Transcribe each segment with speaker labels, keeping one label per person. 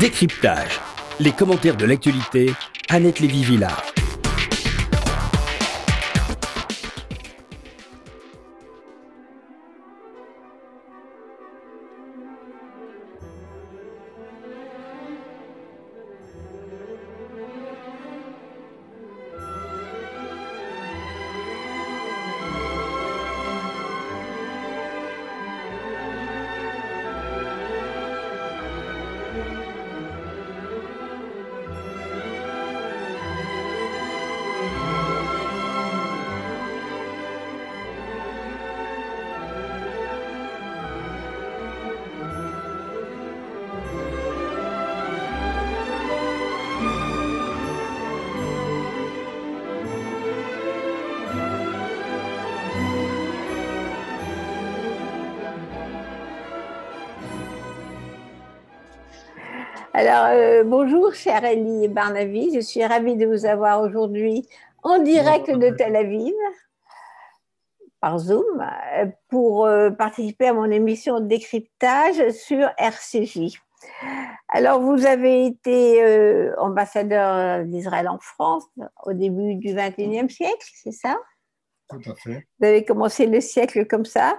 Speaker 1: Décryptage. Les commentaires de l'actualité, Annette Lévy-Villard.
Speaker 2: Elie Barnavi. Je suis ravie de vous avoir aujourd'hui en direct de Tel Aviv, par Zoom, euh, pour euh, participer à mon émission de décryptage sur RCJ. Alors, vous avez été ambassadeur d'Israël en France au début du XXIe siècle, c'est ça?
Speaker 3: Tout à fait.
Speaker 2: Vous avez commencé le siècle comme ça.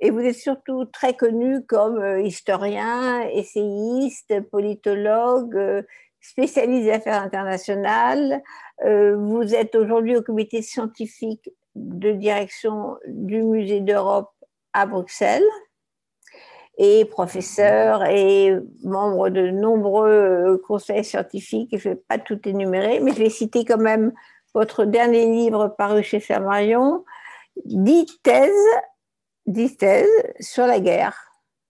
Speaker 2: Et vous êtes surtout très connu comme euh, historien, essayiste, politologue, euh, spécialiste des affaires internationales. Euh, vous êtes aujourd'hui au comité scientifique de direction du Musée d'Europe à Bruxelles et professeur et membre de nombreux conseils scientifiques. Je ne vais pas tout énumérer, mais je vais citer quand même votre dernier livre paru chez Flammarion, dix thèses thèses sur la guerre.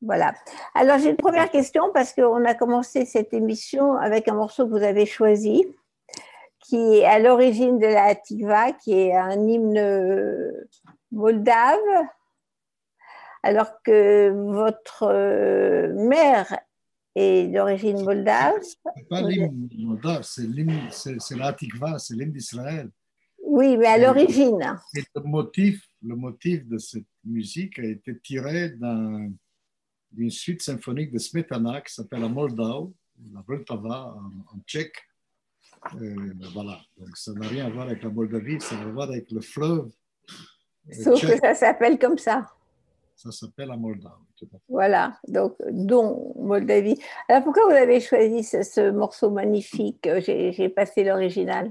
Speaker 2: Voilà. Alors j'ai une première question parce qu'on a commencé cette émission avec un morceau que vous avez choisi, qui est à l'origine de la Tikva, qui est un hymne moldave, alors que votre euh, mère est d'origine moldave.
Speaker 3: C'est pas l'hymne moldave, c'est la Tikva, c'est l'hymne d'Israël.
Speaker 2: Oui, mais à l'origine.
Speaker 3: Le motif, le motif de cette musique a été tiré d'une suite symphonique de Smetana qui s'appelle la Moldau, la Vltava en, tchèque. Euh, voilà, donc ça n'a rien à voir avec la Moldavie, ça a à voir avec le fleuve.
Speaker 2: Sauf que ça s'appelle comme ça.
Speaker 3: Ça s'appelle la Moldau.
Speaker 2: Voilà, donc dont Moldavie. Alors pourquoi vous avez choisi ce, morceau magnifique? J'ai passé l'original.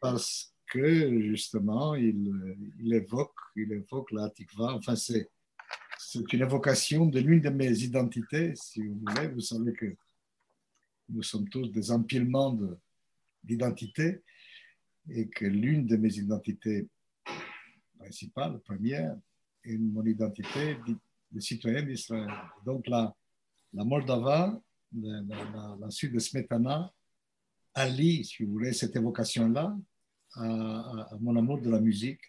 Speaker 3: Parce justement, il, il, évoque, il évoque la tikva. Enfin, c'est, une évocation de l'une de mes identités, si vous voulez. Vous savez que nous sommes tous des empilements d'identités et que l'une de mes identités principales, première, est mon identité de citoyen d'Israël. Donc, la, la Moldava, la, la, de Smetana, allie, si vous voulez, cette évocation-là à, mon amour de la musique.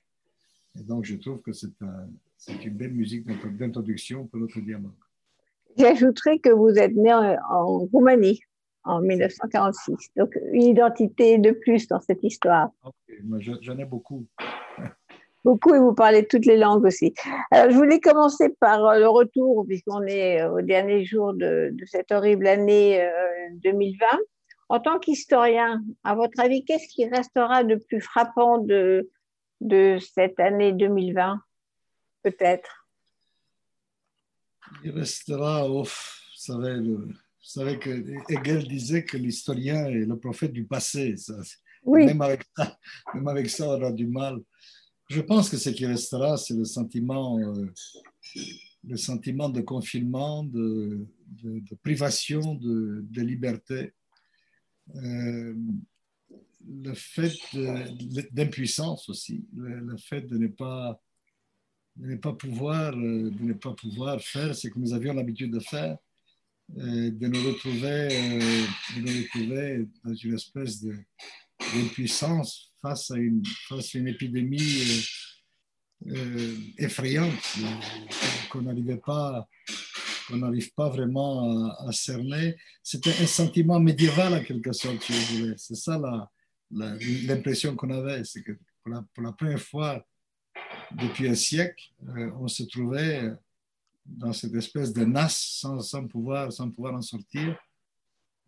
Speaker 3: Et donc, je trouve que c'est une belle musique d'introduction pour notre dialogue.
Speaker 2: J'ajouterais que vous êtes né en, Roumanie en 1946. Donc, une identité de plus dans cette histoire.
Speaker 3: J'en ai beaucoup.
Speaker 2: beaucoup et vous parlez toutes les langues aussi. Alors, je voulais commencer par le retour, puisqu'on est au dernier jour de, de cette horrible année 2020. En tant qu'historien, à votre avis, qu'est-ce qui restera de plus frappant de, de cette année 2020, peut-être?
Speaker 3: Il restera, ouf, vous savez, vous savez que Hegel disait que l'historien est le prophète du passé. Ça,
Speaker 2: oui.
Speaker 3: même, avec ça, même avec ça, on aura du mal. Je pense que ce qui restera, c'est le sentiment, euh, le sentiment de confinement, de, de, de privation de, de liberté euh, le fait d'impuissance aussi, le, fait de ne pas, ne pas pouvoir, euh, de ne pas pouvoir faire ce que nous avions l'habitude de faire, euh, de nous retrouver, de nous retrouver dans une espèce d'impuissance face à une, face à une épidémie effrayante qu'on n'arrivait pas qu'on n'arrive pas vraiment à, cerner. C'était un sentiment médiéval, en quelque sorte, si vous voulez. C'est ça l'impression qu'on avait. C'est que pour la, première fois depuis un siècle, euh, on se trouvait dans cette espèce de nasse sans, pouvoir, sans pouvoir en sortir,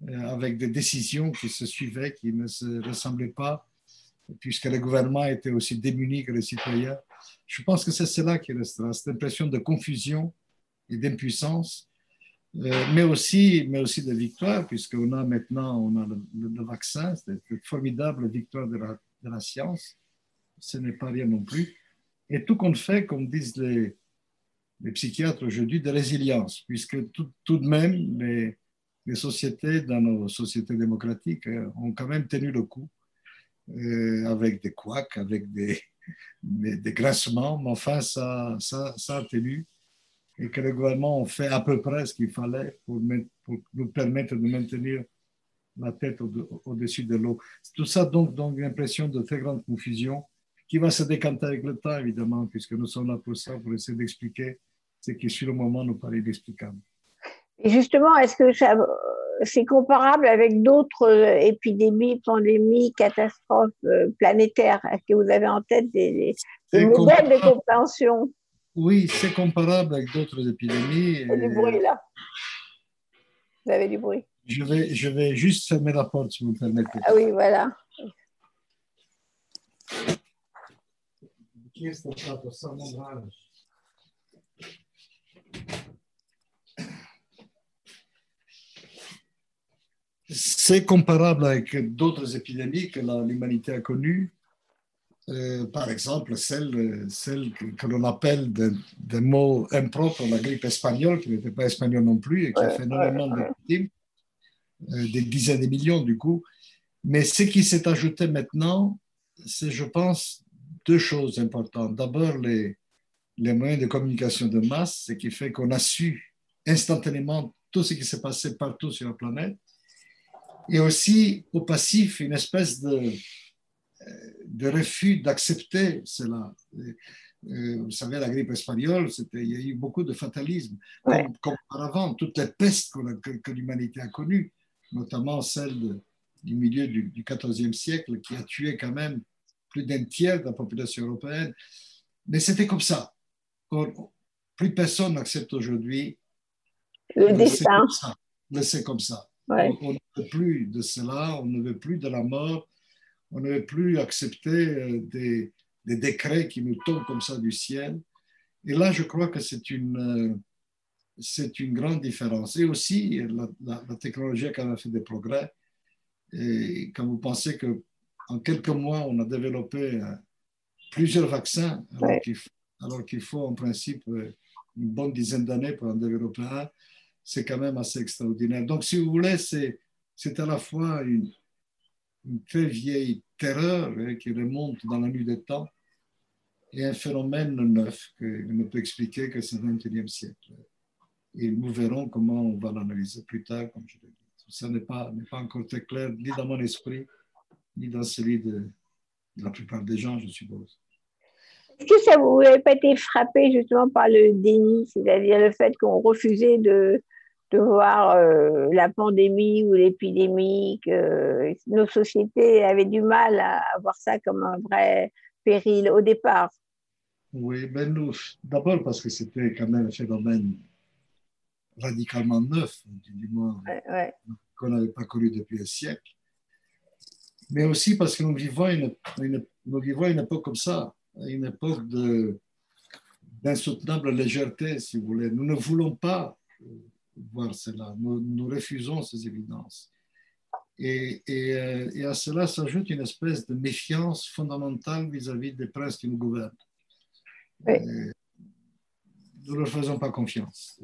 Speaker 3: euh, avec des décisions qui se suivaient, qui ne se ressemblaient pas, puisque le gouvernement était aussi démuni que les citoyens. Je pense que c'est cela qui restera, cette impression de confusion et d'impuissance, euh, mais, aussi, mais aussi de victoire, puisqu'on a maintenant on a le, vaccin, c'est une formidable victoire de la, science. Ce n'est pas rien non plus. Et tout compte fait, comme disent les, les psychiatres aujourd'hui, de résilience, puisque tout, tout de même, les, les, sociétés, dans nos sociétés démocratiques, euh, ont quand même tenu le coup, euh, avec des couacs, avec des, des, des, grincements, mais enfin, ça, ça, ça a tenu, et que le gouvernement a fait à peu près ce qu'il fallait pour, pour, nous permettre de maintenir la tête au-dessus au de l'eau. Tout ça donc donne l'impression de très grande confusion qui va se décanter avec le temps, évidemment, puisque nous sommes là pour ça, pour essayer d'expliquer ce qui, sur le moment, nous paraît inexplicable.
Speaker 2: Et justement, est-ce que c'est comparable avec d'autres euh, épidémies, pandémies, catastrophes euh, planétaires? Est-ce que vous avez en tête des, des modèles de compréhension?
Speaker 3: Oui, c'est comparable avec d'autres épidémies.
Speaker 2: Il y a du bruit là. Vous avez du bruit.
Speaker 3: Je vais, je vais juste fermer la porte, si vous me permettez.
Speaker 2: Ah oui, voilà.
Speaker 3: C'est comparable avec d'autres épidémies que l'humanité a connues. Euh, par exemple, celle, celle que, que l'on appelle des mots impropres, la grippe espagnole, qui n'était pas espagnole non plus et qui a fait énormément de victimes, euh, des dizaines de millions du coup. Mais ce qui s'est ajouté maintenant, c'est, je pense, deux choses importantes. D'abord, les, les moyens de communication de masse, ce qui fait qu'on a su instantanément tout ce qui s'est passé partout sur la planète. Et aussi, au passif, une espèce de, de refus d'accepter cela. Euh, vous savez, la grippe espagnole, il y a eu beaucoup de fatalisme. Ouais. Comme, comme, auparavant, toutes les pestes que, que l'humanité a connues, notamment celle de, du milieu du, XIVe siècle, qui a tué quand même plus d'un tiers de la population européenne. Mais c'était comme ça. Plus personne n'accepte aujourd'hui
Speaker 2: le destin.
Speaker 3: Laisser comme ça. Ouais. On, on, ne veut plus de cela, on ne veut plus de la mort, on ne veut plus accepter euh, des, des, décrets qui nous tombent comme ça du ciel. Et là, je crois que c'est une, euh, c'est une grande différence. Et aussi, la, la, la technologie a quand même fait des progrès. Et quand vous pensez que en quelques mois, on a développé euh, plusieurs vaccins, alors ouais. qu'il qu faut en principe une bonne dizaine d'années pour en développer un. C'est quand même assez extraordinaire. Donc, si vous voulez, c'est à la fois une, une, très vieille terreur hein, qui remonte dans la nuit des temps et un phénomène neuf que ne peut expliquer que ce 21e siècle. Et nous verrons comment on va l'analyser plus tard, comme je l'ai dit. Ça n'est pas, pas encore très clair, ni dans mon esprit, ni dans celui de, de la plupart des gens, je suppose.
Speaker 2: Est-ce que ça vous n'avez pas été frappé justement par le déni, c'est-à-dire le fait qu'on refusait de, de voir euh, la pandémie ou l'épidémie, que nos sociétés avaient du mal à, à voir ça comme un vrai péril au départ
Speaker 3: Oui, ben nous, d'abord parce que c'était quand même un phénomène radicalement neuf, du moins,
Speaker 2: ouais, ouais.
Speaker 3: qu'on n'avait pas connu depuis un siècle mais aussi parce que nous vivons une, une, nous vivons une époque comme ça, une époque d'insoutenable légèreté, si vous voulez. Nous ne voulons pas voir cela, nous, nous refusons ces évidences. Et, et, et, à cela s'ajoute une espèce de méfiance fondamentale vis-à-vis -vis des princes qui nous gouvernent.
Speaker 2: Oui.
Speaker 3: nous ne leur faisons pas confiance.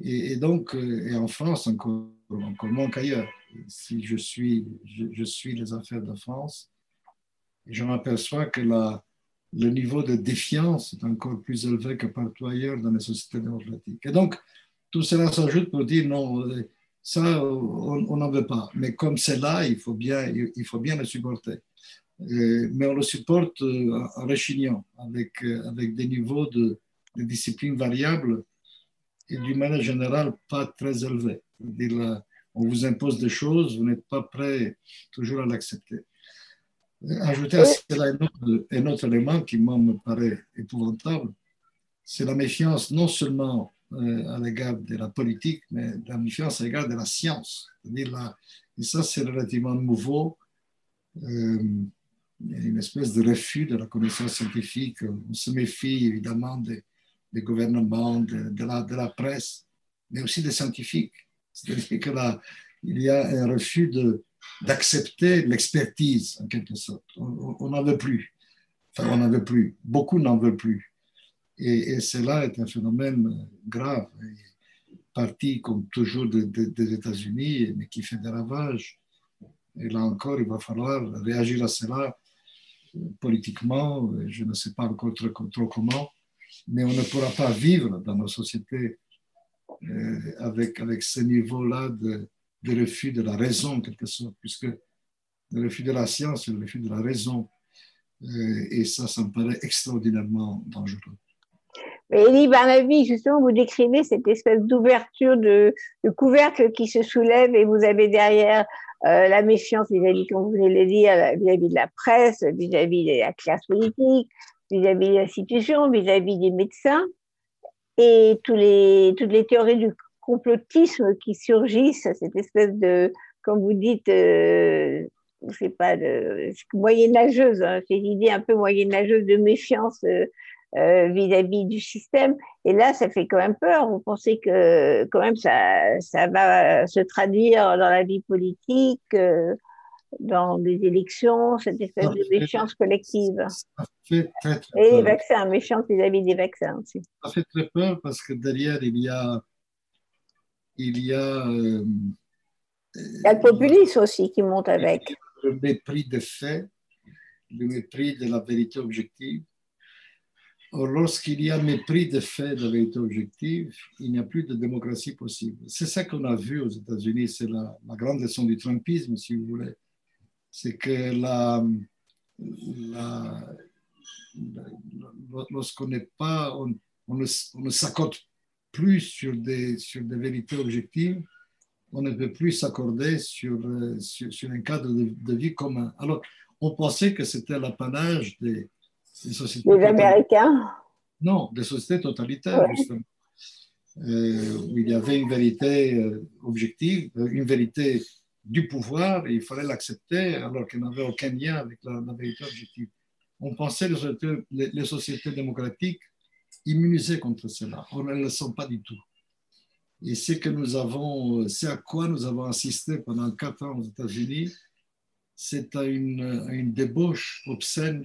Speaker 3: Et, et, donc, et en France, encore, encore moins qu'ailleurs, si je suis, je, je, suis les affaires de France, je m'aperçois que la, le niveau de défiance est encore plus élevé que partout ailleurs dans les sociétés démocratiques. Et donc, tout cela s'ajoute pour dire non, ça, on n'en veut pas. Mais comme c'est là, il faut bien, il faut bien le supporter. Euh, mais on le supporte euh, en rechignant, avec, euh, avec des niveaux de, de discipline variables et d'une manière générale pas très élevés. on vous impose des choses, vous n'êtes pas prêt toujours à l'accepter. Ajouter à cela un autre, un autre élément qui moi me paraît épouvantable, c'est la méfiance non seulement à l'égard de la politique, mais la méfiance à l'égard de la science. -dire et ça, c'est relativement nouveau. A une espèce de refus de la connaissance scientifique. On se méfie évidemment des, gouvernements, de, la, de, la, presse, mais aussi des scientifiques. C'est-à-dire qu'il y a un refus d'accepter l'expertise, en quelque sorte. On n'en veut plus. Enfin, on n'en veut plus. Beaucoup n'en veulent plus. Et, cela est un phénomène grave, parti comme toujours des États-Unis, mais qui fait des ravages. Et là encore, il va falloir réagir à cela politiquement, je ne sais pas encore trop, comment, mais on ne pourra pas vivre dans nos sociétés euh, avec, avec ce niveau-là de, de, refus de la raison, en quelque sorte, puisque le refus de la science, le refus de la raison. Euh, et ça, ça me paraît extraordinairement dangereux.
Speaker 2: Mais Elie Barnaby, justement, vous décrivez cette espèce d'ouverture de, couvercle qui se soulève et vous avez derrière euh, la méfiance vis-à-vis, comme vous venez de le dire, vis-à-vis de la presse, vis-à-vis de la classe politique, vis-à-vis des institutions, vis-à-vis des médecins, et tous les, toutes les théories du complotisme qui surgissent, cette espèce de, comme vous dites, euh, sais pas, de, moyenâgeuse, hein, cette idée un peu moyenâgeuse de méfiance euh, euh, vis-à-vis du système. Et là, ça fait quand même peur. Vous pensez que quand même ça, ça va se traduire dans la vie politique, euh, dans des élections, cette espèce de méfiance collective. Ça fait très, très Et les vaccins, méfiance vis-à-vis des vaccins aussi.
Speaker 3: Ça fait très peur parce que derrière, il y a... Il y a,
Speaker 2: euh, il y a le populisme aussi qui monte avec.
Speaker 3: Le mépris des faits, le mépris de la vérité objective lorsqu'il y a mépris des faits de vérité objective, il n'y a plus de démocratie possible. C'est ça qu'on a vu aux États-Unis, c'est la, grande leçon du Trumpisme, si vous voulez. C'est que lorsqu'on n'est pas, on, ne, s'accorde plus sur des, sur des vérités objectives, on ne peut plus s'accorder sur, sur, un cadre de, de vie commun. Alors, on pensait que c'était l'apanage des
Speaker 2: les Américains
Speaker 3: Non, des sociétés totalitaires, justement. Euh, où il y avait une vérité euh, objective, euh, une vérité du pouvoir, et il fallait l'accepter alors qu'elle n'avait aucun lien avec la, vérité objective. On pensait les sociétés, les, sociétés démocratiques immunisées contre cela. Or, elles ne le sont pas du tout. Et c'est que nous avons, c'est à quoi nous avons assisté pendant quatre ans aux États-Unis, c'est à une, à une débauche obscène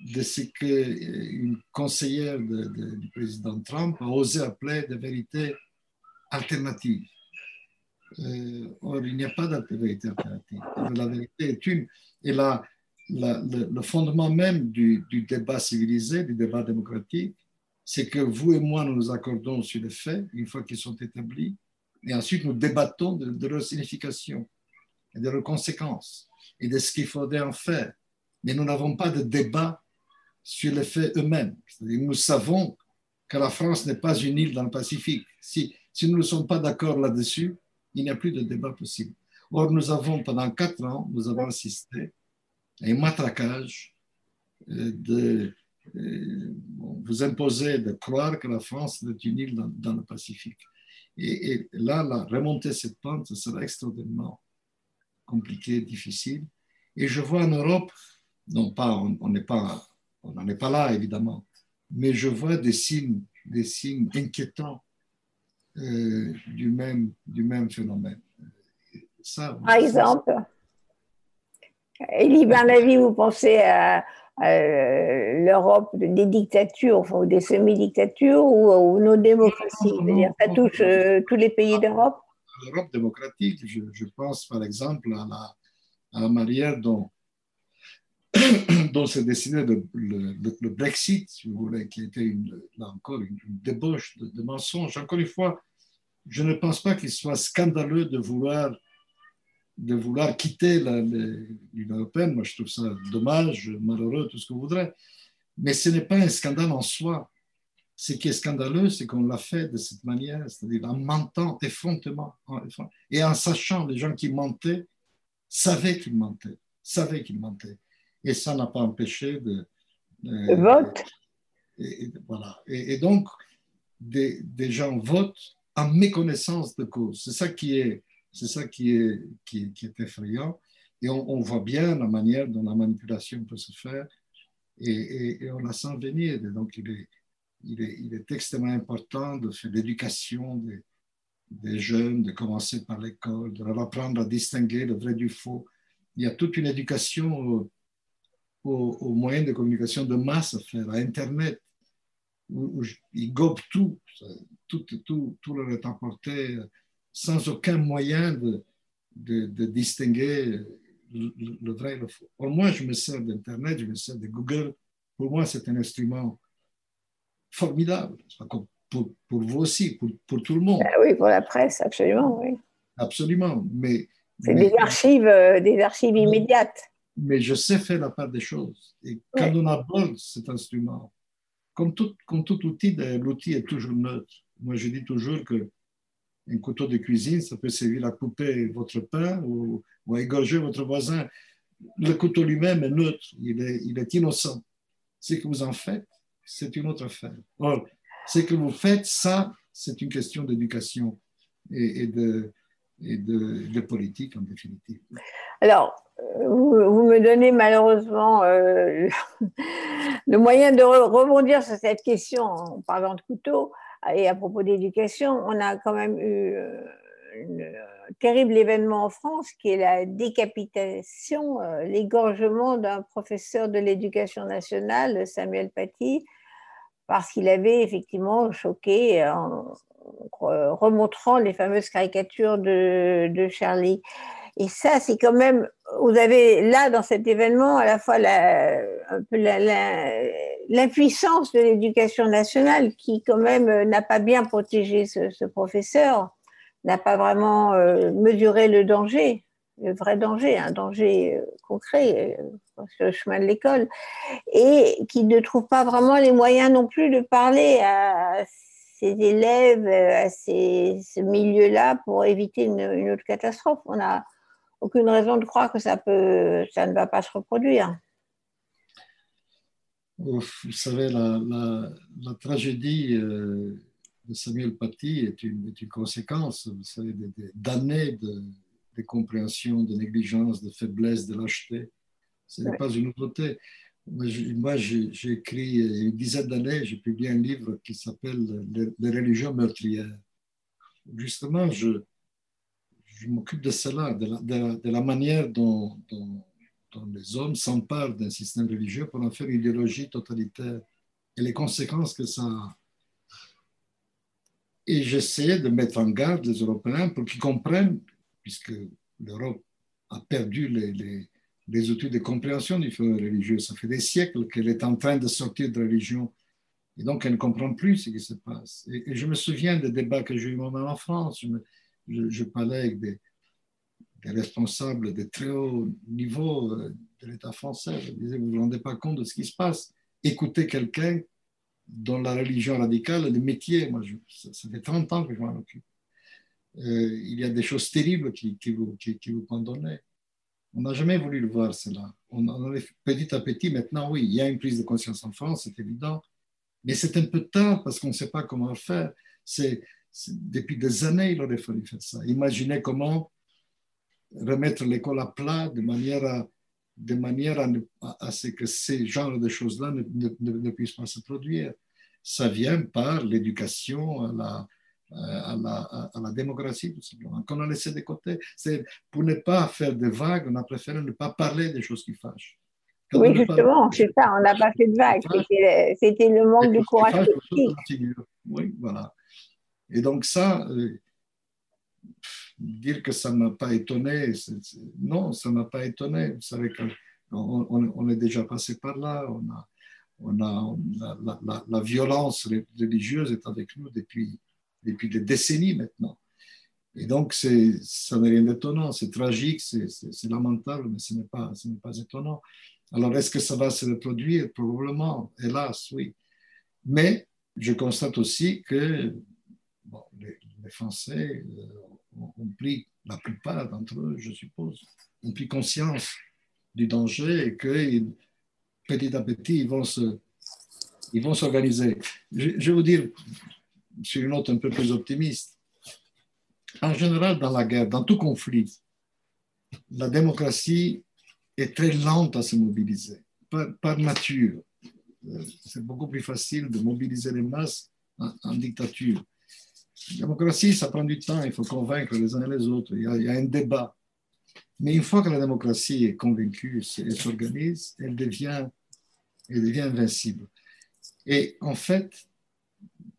Speaker 3: de ce qu'une conseillère du président Trump a osé appeler de vérité alternative. Euh, or, il n'y a pas de vérité alternative. La vérité est une. Et la, le, fondement même du, débat civilisé, du débat démocratique, c'est que vous et moi, nous nous accordons sur les faits, une fois qu'ils sont établis, et ensuite nous débattons de, de leur signification et de leurs conséquences et de ce qu'il faudrait en faire. Mais nous n'avons pas de débat sur les faits eux-mêmes. Nous savons que la France n'est pas une île dans le Pacifique. Si, nous ne sommes pas d'accord là-dessus, il n'y a plus de débat possible. Or, nous avons, pendant quatre ans, nous avons assisté à un matraquage euh, de euh, vous imposer de croire que la France est une île dans, le Pacifique. Et, là, la, remonter cette pente, sera extraordinairement compliqué, difficile. Et je vois en Europe, non pas, on n'est pas on n'en est pas là, évidemment. Mais je vois des signes, des signes inquiétants euh, du, même, du même phénomène.
Speaker 2: Ça, Par exemple, Elie Barnaby, vous pensez à, l'Europe des dictatures, enfin, des semi-dictatures ou, nos démocraties Ça touche euh, tous les pays d'Europe?
Speaker 3: L'Europe démocratique, je, je, pense par exemple à la, à la manière dont dont s'est dessiné le, Brexit, qui était une, là encore une, débauche de, mensonges. Encore une fois, je ne pense pas qu'il soit scandaleux de vouloir, de vouloir quitter l'Union européenne. Moi, je trouve ça dommage, malheureux, tout ce que vous voudrez. Mais ce n'est pas un scandale en soi. Ce qui est scandaleux, c'est qu'on l'a fait de cette manière, c'est-à-dire en mentant effrontément. Et en sachant, les gens qui mentaient savaient qu'ils mentaient, savaient qu'ils mentaient et ça n'a pas empêché de.
Speaker 2: de vote.
Speaker 3: Et, voilà. Et, donc, des, des, gens votent en méconnaissance de cause. C'est ça qui est, c'est ça qui est, qui, qui est effrayant. Et on, on, voit bien la manière dont la manipulation peut se faire et, on la sent venir. Donc, il est, il est, il est extrêmement important de faire l'éducation des, des jeunes, de commencer par l'école, de leur apprendre à distinguer le vrai du faux. Il y a toute une éducation aux, aux moyens de communication de masse à faire, à Internet, où, où ils gobent tout, tout, tout, tout leur est apporté sans aucun moyen de, de, de distinguer le, le, vrai et le faux. Moi, je me sers d'Internet, je me sers de Google. Pour moi, c'est un instrument formidable. Pour, pour, vous aussi, pour, pour, tout le monde.
Speaker 2: Ah oui, pour la presse, absolument, oui.
Speaker 3: Absolument, mais...
Speaker 2: C'est des archives, euh, des archives immédiates.
Speaker 3: Mais je sais faire la part des choses. Et quand oui. on aborde cet instrument, comme tout, comme tout outil, l'outil est toujours neutre. Moi, je dis toujours que un couteau de cuisine, ça peut servir à couper votre pain ou, ou à égorger votre voisin. Le couteau lui-même est neutre, il est, il est innocent. Ce que vous en faites, c'est une autre affaire. Or, ce que vous faites, ça, c'est une question d'éducation et, et, de, et de, politique en définitive.
Speaker 2: Alors, vous, vous me donnez malheureusement euh, le moyen de re rebondir sur cette question en parlant de couteau. Et à propos d'éducation, on a quand même eu un terrible événement en France qui est la décapitation, l'égorgement d'un professeur de l'éducation nationale, Samuel Paty, parce qu'il avait effectivement choqué en remontrant les fameuses caricatures de, Charlie. Et ça, c'est quand même, vous avez là dans cet événement à la fois l'impuissance de l'éducation nationale qui quand même n'a pas bien protégé ce, ce professeur, n'a pas vraiment euh, mesuré le danger, le vrai danger, un danger euh, concret euh, sur le chemin de l'école, et qui ne trouve pas vraiment les moyens non plus de parler à ses élèves, à ces, ce milieu-là pour éviter une, autre catastrophe. On a aucune raison de croire que ça, ne va pas se reproduire.
Speaker 3: Vous savez, la, tragédie euh, de Samuel Paty est une, est une conséquence, vous savez, d'années de, de, compréhension, de négligence, de faiblesse, de lâcheté. Ce n'est pas une nouveauté. Moi, j'ai écrit il y a une dizaine d'années, j'ai publié un livre qui s'appelle les, religions meurtrières. Justement, je, je m'occupe de cela, de la, de, de la manière dont, dont, dont, les hommes s'emparent d'un système religieux pour en faire une idéologie totalitaire et les conséquences que ça a. Et j'essayais de mettre en garde les Européens pour qu'ils comprennent, puisque l'Europe a perdu les, outils de compréhension du phénomène religieux. Ça fait des siècles qu'elle est en train de sortir de religion. Et donc, elle ne comprend plus ce qui se passe. Et, je me souviens des débats que j'ai eu moi-même en France. Je parlais avec des, responsables de très haut niveau euh, de l'État français. Je disais, vous ne vous rendez pas compte de ce qui se passe. Écoutez quelqu'un dont la religion radicale le métier. Moi, ça, fait 30 ans que je m'en occupe. Euh, il y a des choses terribles qui, vous, qui, vous condamnent. On n'a jamais voulu le voir, cela. Petit à petit, maintenant, oui, il y a une prise de conscience en France, c'est évident. Mais c'est un peu tard parce qu'on ne sait pas comment faire. C'est depuis des années, il aurait fallu faire ça. Imaginez comment remettre l'école à plat de manière à, de manière à, ce que ces genres de choses-là ne, ne, puissent pas se produire. Ça vient par l'éducation la, à, la, à la démocratie, tout simplement, qu'on a laissé de côté. C'est pour ne pas faire de vagues, on a préféré ne pas parler des choses qui fâchent.
Speaker 2: Quand oui, justement, c'est ça, on n'a pas fait de vagues. C'était le manque de courage
Speaker 3: Oui, voilà. Et donc ça, euh, dire que ça ne m'a pas étonné, c est, c est, non, ça ne m'a pas étonné. Vous savez qu'on on, on, est déjà passé par là, on a, on a la, la, la, violence religieuse est avec nous depuis, depuis des décennies maintenant. Et donc, ça n'est rien d'étonnant, c'est tragique, c'est lamentable, mais ce n'est pas, pas étonnant. Alors, est-ce que ça va se reproduire? Probablement, hélas, oui. Mais je constate aussi que les, Français euh, ont pris, la plupart d'entre eux, je suppose, ont pris conscience du danger et que petit à petit, ils vont s'organiser. Je, vais vous dire, sur une note un peu plus optimiste. En général, dans la guerre, dans tout conflit, la démocratie est très lente à se mobiliser, par, nature. Euh, c'est beaucoup plus facile de mobiliser les masses en, dictature. La démocratie, ça prend du temps, il faut convaincre les uns et les autres, il y a, un débat. Mais une fois que la démocratie est convaincue et s'organise, elle devient invincible. Et en fait,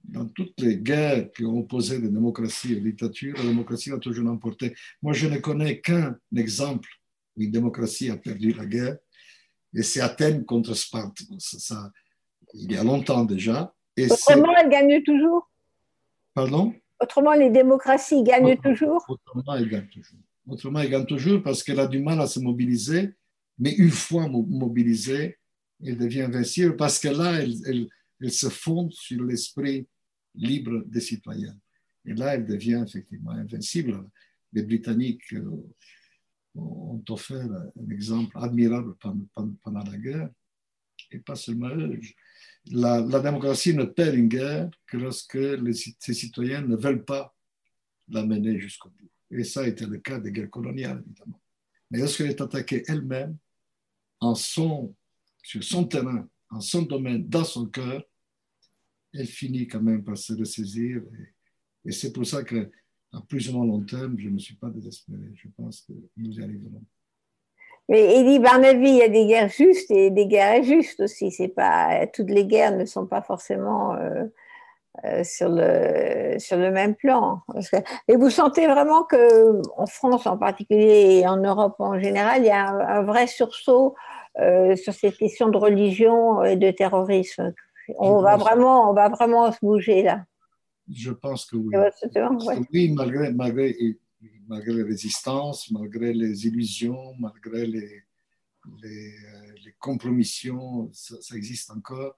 Speaker 3: dans toutes les guerres qui ont opposé la démocratie aux dictatures, la démocratie a toujours emporté. Moi, je ne connais qu'un exemple où une démocratie a perdu la guerre, et c'est Athènes contre Sparte. Ça, il y a longtemps déjà.
Speaker 2: Et Autrement, elle gagne toujours
Speaker 3: Pardon?
Speaker 2: Autrement, les démocraties gagnent toujours
Speaker 3: Autrement, elles gagnent toujours. Autrement, elle gagne toujours parce qu'elle a du mal à se mobiliser, mais une fois mobilisée, elle devient invincible parce que là, elle, elle se fonde sur l'esprit libre des citoyens. Et là, elle devient effectivement invincible. Les Britanniques euh, ont offert un exemple admirable pendant la guerre, et pas seulement eux. La, démocratie ne perd une guerre que lorsque ses citoyens ne veulent pas la mener jusqu'au bout. Et ça a été le cas des guerres coloniales, évidemment. Mais lorsqu'elle est attaquée elle-même, en sur son terrain, en son domaine, dans son cœur, elle finit quand même par se ressaisir. Et, c'est pour ça que, à plus ou moins long terme, je ne suis pas désespéré. Je pense que nous y arriverons.
Speaker 2: Mais Eddie Barnaby, il y a des guerres justes et des guerres injustes aussi. C'est pas toutes les guerres ne sont pas forcément euh, euh, sur le même plan. et vous sentez vraiment que en France en particulier et en Europe en général, il y a un, vrai sursaut euh, sur cette question de religion et de terrorisme. On va, vraiment, on va vraiment se bouger là.
Speaker 3: Je pense que oui. Oui, malgré, malgré, malgré les résistances, malgré les illusions, malgré les, les, euh, les compromissions, ça, existe encore.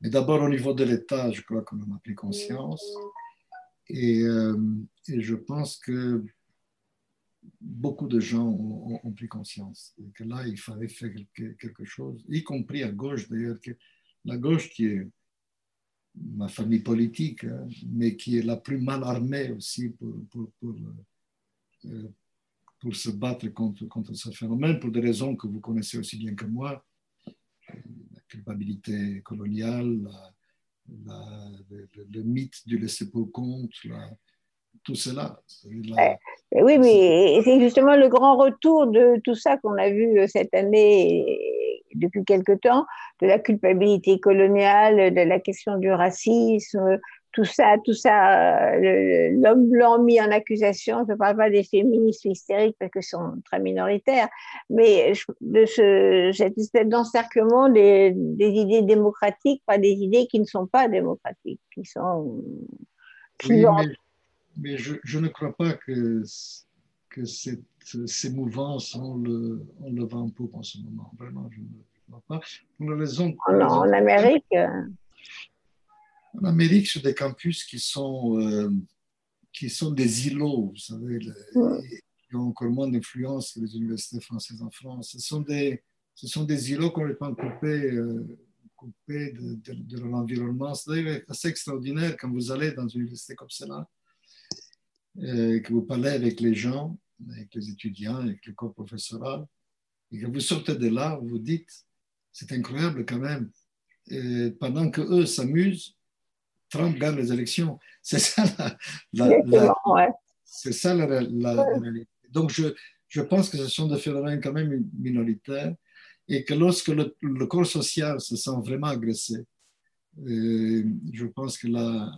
Speaker 3: Mais d'abord, au niveau de l'État, je crois qu'on en a pris conscience. Et, euh, et, je pense que beaucoup de gens ont, pris conscience et que là, il fallait faire quelque, quelque chose, y compris à gauche d'ailleurs, la gauche qui est ma famille politique, hein, mais qui est la plus mal armée aussi pour, euh, se battre contre, contre, ce phénomène, pour des raisons que vous connaissez aussi bien que moi, la culpabilité coloniale, le, mythe du laisser pour compte, tout cela.
Speaker 2: Eh oui, mais c'est justement le grand retour de tout ça qu'on a vu cette année depuis quelque temps, de la culpabilité coloniale, de la question du racisme, tout ça, tout ça, l'homme blanc mis en accusation, je ne parle pas des féministes hystériques parce que sont très minoritaires, mais de ce, cette espèce d'encerclement des, des, idées démocratiques, pas des idées qui ne sont pas démocratiques, qui sont...
Speaker 3: mais, je, je, ne crois pas que, que cette, ces mouvances ont le, ont le vent en en ce moment. Vraiment, je ne pas. Pour raison.
Speaker 2: en Amérique. Euh.
Speaker 3: En Amérique, sur des campus qui sont, euh, qui sont des îlots, vous savez, qui ont encore moins d'influence que les universités françaises en France. Ce sont des, ce sont des îlots complètement coupés, euh, coupés de, de, l'environnement. C'est assez extraordinaire quand vous allez dans une université comme celle-là, que vous parlez avec les gens, avec les étudiants, avec le corps professoral, et que vous sortez de là, vous dites, c'est incroyable quand même. pendant que eux s'amusent, Trump gagne les élections. C'est ça la, c'est ça la, réalité. Donc je, je, pense que ce sont des phénomènes quand même minoritaires et que lorsque le, corps social se sent vraiment agressé, euh, je pense que la,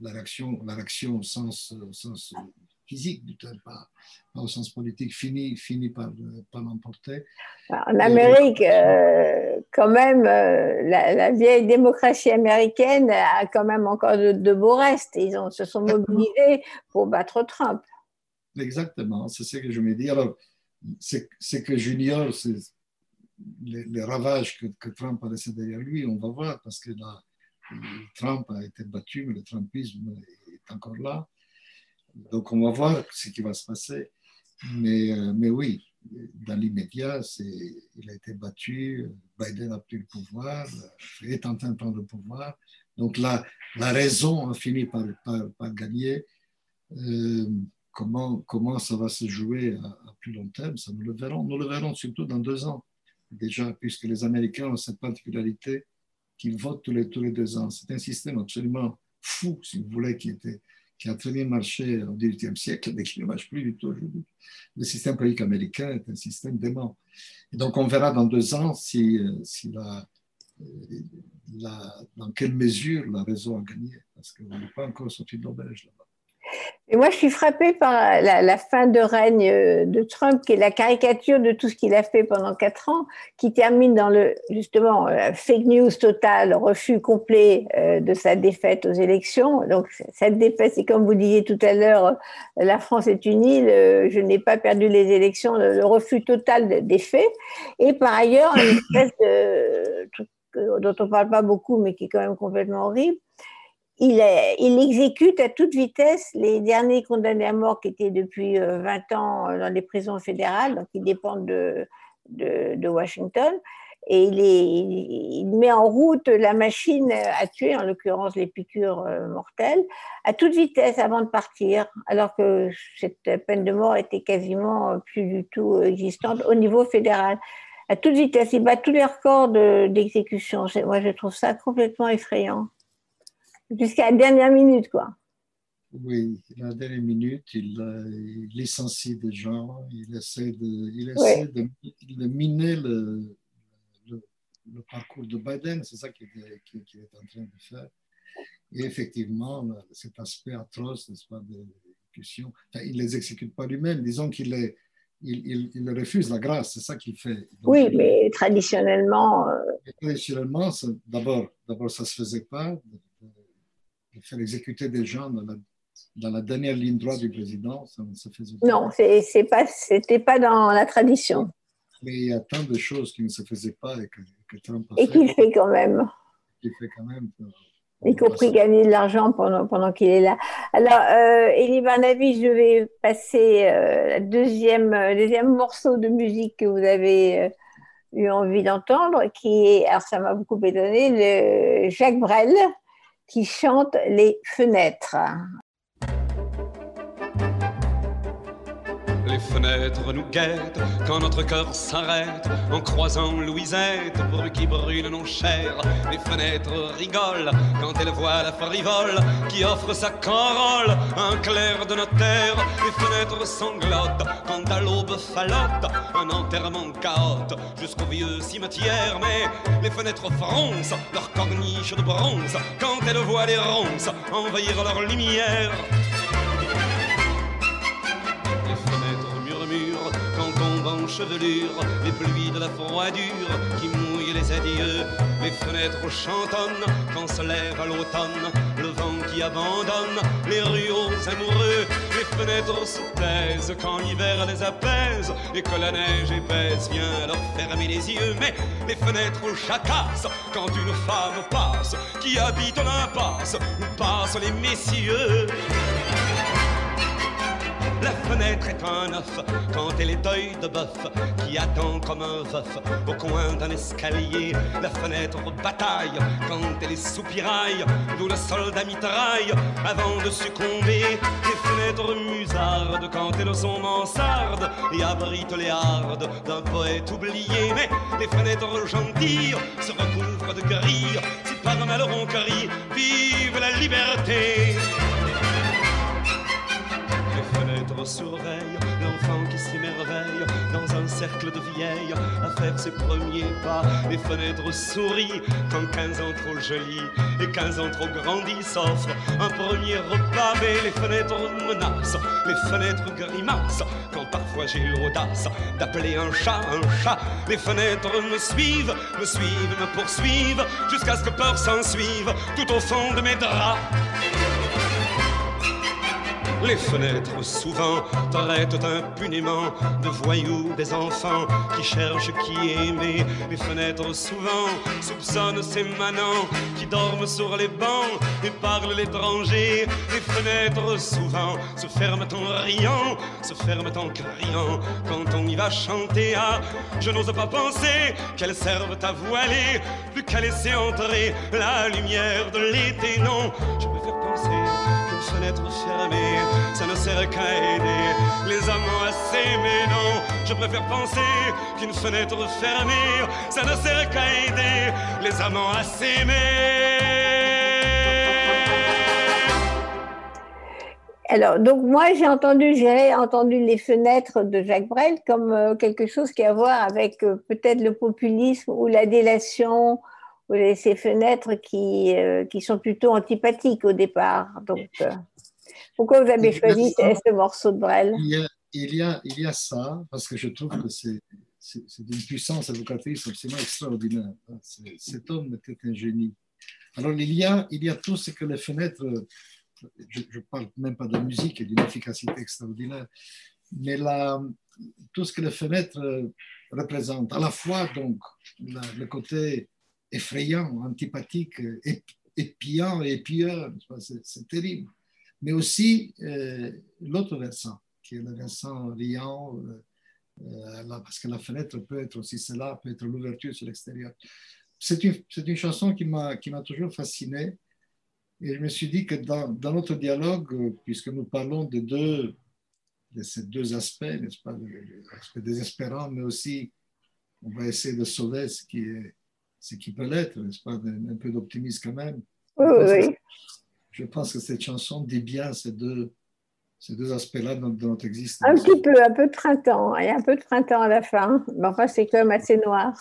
Speaker 3: la, réaction, la réaction au sens, au sens physique du terme, pas, au sens politique, finit, finit par, par l'emporter.
Speaker 2: En Amérique, euh, quand même, euh, la, vieille démocratie américaine a quand même encore de, beaux restes. Ils ont, se sont mobilisés pour battre Trump.
Speaker 3: Exactement, c'est ce que je me dis. Alors, c'est que j'ignore les, les, ravages que, que, Trump a laissés derrière lui, on va voir, parce que là, Trump a été battu, mais le Trumpisme est encore là. Donc, on va voir ce qui va se passer. Mais, euh, mais oui, dans l'immédiat, il a été battu, Biden a pris le pouvoir, est en train de prendre le pouvoir. Donc la, la raison a fini par, par, gagner. Euh, comment, comment ça va se jouer à, plus long terme, ça nous le verrons. Nous le verrons surtout dans deux ans, déjà, puisque les Américains ont cette particularité qu'ils votent tous les, tous les deux ans. C'est un système absolument fou, si vous voulez, qui, était, qui a très bien marché au XVIIIe siècle, mais qui ne marche plus du tout aujourd'hui. Le système politique américain est un système dément. Et donc, on verra dans deux ans si, euh, si la, dans quelle mesure la raison a gagné, parce qu'on n'est pas encore sorti de l'auberge là-bas.
Speaker 2: Et moi, je suis frappée par la, fin de règne euh, de Trump, qui est la caricature de tout ce qu'il a fait pendant quatre ans, qui termine dans le justement euh, fake news total, refus complet euh, de sa défaite aux élections. Donc cette défaite, c'est comme vous disiez tout à l'heure, la France est unie, je n'ai pas perdu les élections, le, refus total des faits. Et par ailleurs, une espèce de dont on ne parle pas beaucoup, mais qui est quand même complètement horrible, il, exécute à toute vitesse les derniers condamnés à mort qui étaient depuis 20 euh, ans dans les prisons fédérales, donc qui dépendent de, Washington. Et il, met en route la machine à tuer, en l'occurrence les piqûres euh, mortelles, à toute vitesse avant de partir, alors que cette peine de mort était quasiment plus du tout existante au niveau fédéral à toute vitesse. Il bat tous les records d'exécution. moi, je trouve ça complètement effrayant. Jusqu'à la dernière minute, quoi.
Speaker 3: Oui, à la dernière minute, il, il licencie des gens, il essaie de, il essaie de, miner le, le, parcours de Biden, c'est ça qu'il est, est, en train de faire. Et effectivement, cet aspect atroce, n'est-ce pas, d'exécution, il ne les exécute pas lui-même, disons qu'il est il, il, refuse la grâce, c'est ça qu'il fait.
Speaker 2: oui, mais traditionnellement. Euh,
Speaker 3: traditionnellement, d'abord, ça ne se faisait pas, de, faire exécuter des gens dans la, dans la, dernière ligne droite du président, ça ne se faisait pas.
Speaker 2: Non, ce n'était pas, pas dans la tradition.
Speaker 3: Mais il y a tant de choses qui ne se faisaient pas et que, que Trump
Speaker 2: a Et qu'il fait quand même.
Speaker 3: Qu'il fait quand même
Speaker 2: y compris gagner de l'argent pendant, pendant qu'il est là. Alors, euh, Elie Barnaby, je vais passer euh, le deuxième, euh, deuxième morceau de musique que vous avez euh, eu envie d'entendre, qui est, alors ça m'a beaucoup étonné, le Jacques Brel, qui chante Les Fenêtres.
Speaker 4: Les fenêtres nous guettent quand notre cœur s'arrête en croisant Louisette, bruit qui brûle nos chairs. Les fenêtres rigolent quand elles voient la frivole qui offre sa corolle, un clair de notaire. Les fenêtres sanglotent quand à l'aube falote un enterrement chaote jusqu'au vieux cimetière. Mais les fenêtres froncent leur corniche de bronze quand elles voient les ronces envahir leur lumière. Les pluies de la froidure qui mouillent les adieux, les fenêtres chantonnent quand se lève à l'automne le vent qui abandonne les rues aux amoureux, les fenêtres se taisent quand l'hiver les apaise et que la neige épaisse vient leur fermer les yeux, mais les fenêtres jacassent quand une femme passe qui habite l'impasse où passent les messieurs. La fenêtre est un œuf quand elle est deuil de bœuf qui attend comme un veuf au coin d'un escalier. La fenêtre bataille quand elle est soupiraille, d'où le soldat mitraille avant de succomber. Les fenêtres musardes quand elles sont mansardes et abritent les hardes d'un poète oublié. Mais les fenêtres gentilles se recouvrent de gris si par malheur on crie Vive la liberté! Surveille l'enfant qui s'émerveille dans un cercle de vieilles à faire ses premiers pas. Les fenêtres sourient quand 15 ans trop jolis et 15 ans trop grandis s'offrent un premier repas. Mais les fenêtres menacent, les fenêtres grimacent quand parfois j'ai l'audace d'appeler un chat un chat. Les fenêtres me suivent, me suivent, me poursuivent jusqu'à ce que peur s'en suive tout au fond de mes draps. Les fenêtres souvent traitent impunément de voyous des enfants qui cherchent qui aimer. Les fenêtres souvent soupçonnent ces manants qui dorment sur les bancs et parlent l'étranger. Les fenêtres souvent se ferment en riant, se ferment en criant quand on y va chanter. Ah, je n'ose pas penser qu'elles servent à voiler plus qu'à laisser entrer la lumière de l'été. Non, je préfère penser qu'une fenêtre fermée, ça ne sert qu'à aider les amants à s'aimer. Non, je préfère penser qu'une fenêtre fermée, ça ne sert qu'à aider les amants à s'aimer.
Speaker 2: Alors, donc moi, j'ai entendu, j'ai entendu les fenêtres de Jacques Brel comme euh, quelque chose qui a à voir avec euh, peut-être le populisme ou la délation, ou ces fenêtres qui, euh, qui sont plutôt antipathiques au départ. Donc, pourquoi vous avez choisi ce morceau de Brel?
Speaker 3: Il y, a, il, y a, il y a ça, parce que je trouve que c'est d'une puissance évocatrice absolument extraordinaire. Cet homme était un génie. Alors, il y a, il y a tout ce que les fenêtres je ne parle même pas de musique et d'une efficacité extraordinaire, mais la, tout ce que les fenêtres représentent, à la fois donc le côté effrayant, antipathique, épiant et c'est terrible, mais aussi euh, l'autre versant, qui est le versant riant, euh, euh, parce que la fenêtre peut être aussi cela, peut être l'ouverture sur l'extérieur. C'est une, une, chanson qui m'a toujours fasciné. Et je me suis dit que dans, dans, notre dialogue, puisque nous parlons de, deux, de ces deux aspects, n'est-ce pas, l'aspect désespérant, mais aussi on va essayer de sauver ce qui, est, ce qui peut l'être, n'est-ce pas, un peu d'optimisme quand même.
Speaker 2: Oui, oui.
Speaker 3: Je pense que cette chanson dit bien ces deux, ces deux aspects-là de, notre existence.
Speaker 2: Un petit peu, un peu de printemps. Il y a un peu de printemps à la fin, mais enfin, c'est quand même assez noir.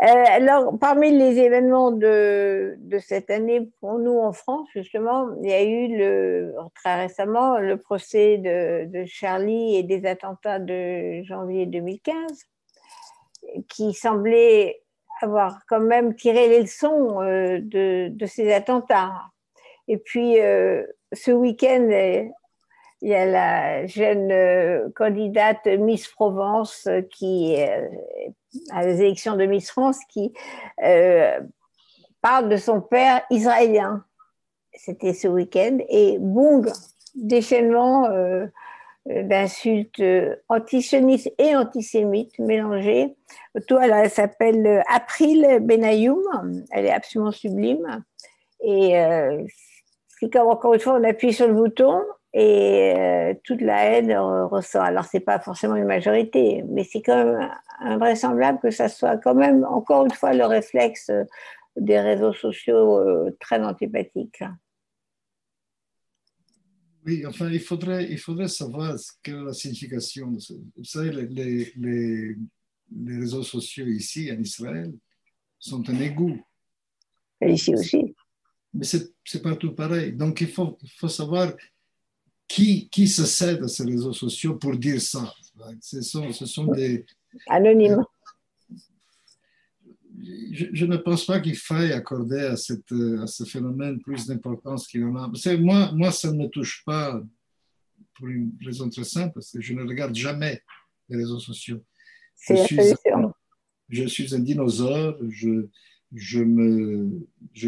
Speaker 2: Euh, alors, parmi les événements de, de, cette année pour nous en France, justement, il y a eu le, très récemment le procès de, de Charlie et des attentats de janvier 2015, qui semblait avoir quand même tiré les leçons euh, de, ces attentats. Et puis, euh, ce week-end, il y a la jeune euh, candidate Miss Provence euh, qui, euh, à les élections de Miss France, qui parle de son père israélien. C'était ce week-end. Et boum, déchaînement d'insultes antisionistes et antisémites mélangées. Tout, elle s'appelle April Benayoum. Elle est absolument sublime. Et c'est comme encore une fois, on appuie sur le bouton et euh, toute la haine ressort. Alors, ce n'est pas forcément une majorité, mais c'est quand même invraisemblable que ça soit quand même, encore une fois, le réflexe des réseaux sociaux euh, très antipathiques.
Speaker 3: Oui, enfin, il faudrait, il faudrait savoir quelle est la signification de. Vous savez, les, les, les, réseaux sociaux ici, en Israël, sont un égout.
Speaker 2: Et ici aussi.
Speaker 3: Mais c'est partout pareil. Donc, il faut, il faut savoir qui, qui se cède à ces réseaux sociaux pour dire ça Ce sont, ce sont des...
Speaker 2: Anonymes.
Speaker 3: Je, ne pense pas qu'il faille accorder à, cette, à ce phénomène plus d'importance qu'il en a. Moi, moi, ça ne me touche pas pour une raison très simple, parce que je ne regarde jamais les réseaux sociaux.
Speaker 2: Je suis,
Speaker 3: je suis un dinosaure, je, je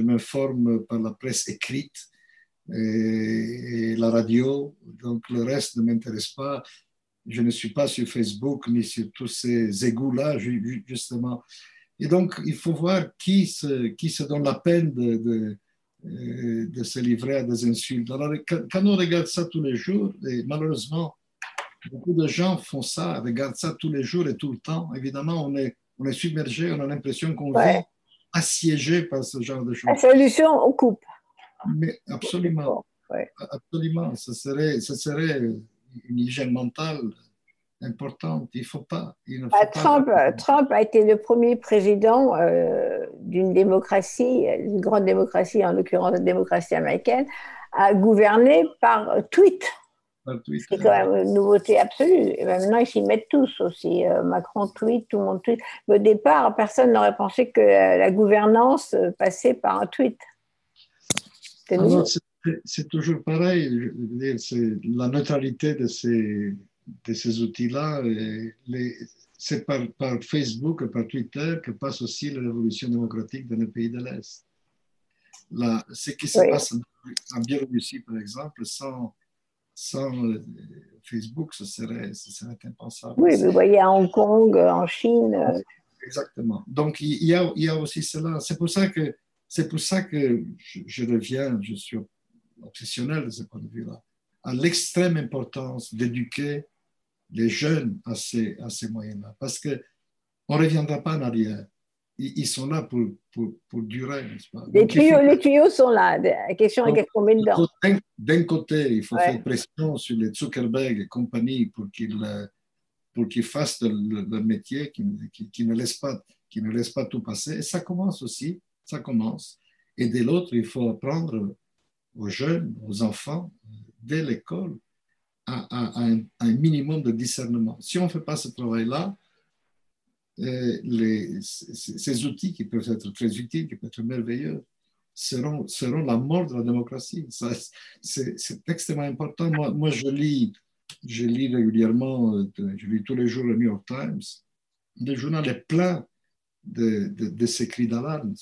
Speaker 3: m'informe je par la presse écrite, et, la radio. Donc le reste ne m'intéresse pas. Je ne suis pas sur Facebook ni sur tous ces égouts-là, justement. Et donc, il faut voir qui se, qui se donne la peine de, de, euh, de se livrer à des insultes. Alors, quand on regarde ça tous les jours, et malheureusement, beaucoup de gens font ça, regardent ça tous les jours et tout le temps. Évidemment, on est, on est submergé, on a l'impression qu'on ouais. vit assiégé par ce genre de choses.
Speaker 2: La solution, on coupe.
Speaker 3: Mais absolument. Absolument. Ce serait, ce serait une hygiène mentale importante. Il ne faut pas.
Speaker 2: Ah, Trump, Trump, a été le premier président euh, d'une démocratie, une grande démocratie, en l'occurrence la démocratie américaine, à gouverner par tweet. C'est quand même une nouveauté absolue. Et maintenant, ils s'y mettent tous aussi. Euh, Macron tweet, tout le monde tweet. au départ, personne n'aurait pensé que la gouvernance passait par un tweet.
Speaker 3: C'est C'est toujours pareil. C'est la neutralité de ces, de ces outils-là. C'est par, par, Facebook et par Twitter que passe aussi la révolution démocratique dans les pays de l'Est. Ce qui se passe en, Biélorussie, par exemple, sans, sans Facebook, ce serait, ce serait impensable.
Speaker 2: Oui, vous voyez à Hong Kong, en Chine. Euh,
Speaker 3: Exactement. Donc, il y a, il y a aussi cela. C'est pour ça que, c'est pour ça que je, je, reviens, je suis obsessionnel de ce point de vue-là, à l'extrême importance d'éduquer les jeunes à ces, à ces moyens-là. Parce qu'on ne reviendra pas en arrière. Ils, sont là pour, pour, pour durer, n'est-ce pas?
Speaker 2: Les, tuyaux, les tuyaux sont là. La question est qu'on met dedans?
Speaker 3: D'un côté, il faut faire pression sur les Zuckerberg et compagnie pour qu'ils pour qu'ils fassent le, métier, qui, qui, ne laisse pas, qui ne laisse pas tout passer. Et ça commence aussi, ça commence. Et de l'autre, il faut apprendre aux jeunes, aux enfants, dès l'école, à, un, minimum de discernement. Si on ne fait pas ce travail-là, euh, ces outils qui peuvent être très utiles, qui peuvent être merveilleux, seront, la mort de la démocratie. C'est extrêmement important. Moi, je lis je lis régulièrement, euh, je lis tous les jours le New York Times. Le journal est plein de, de, ces cris d'alarme.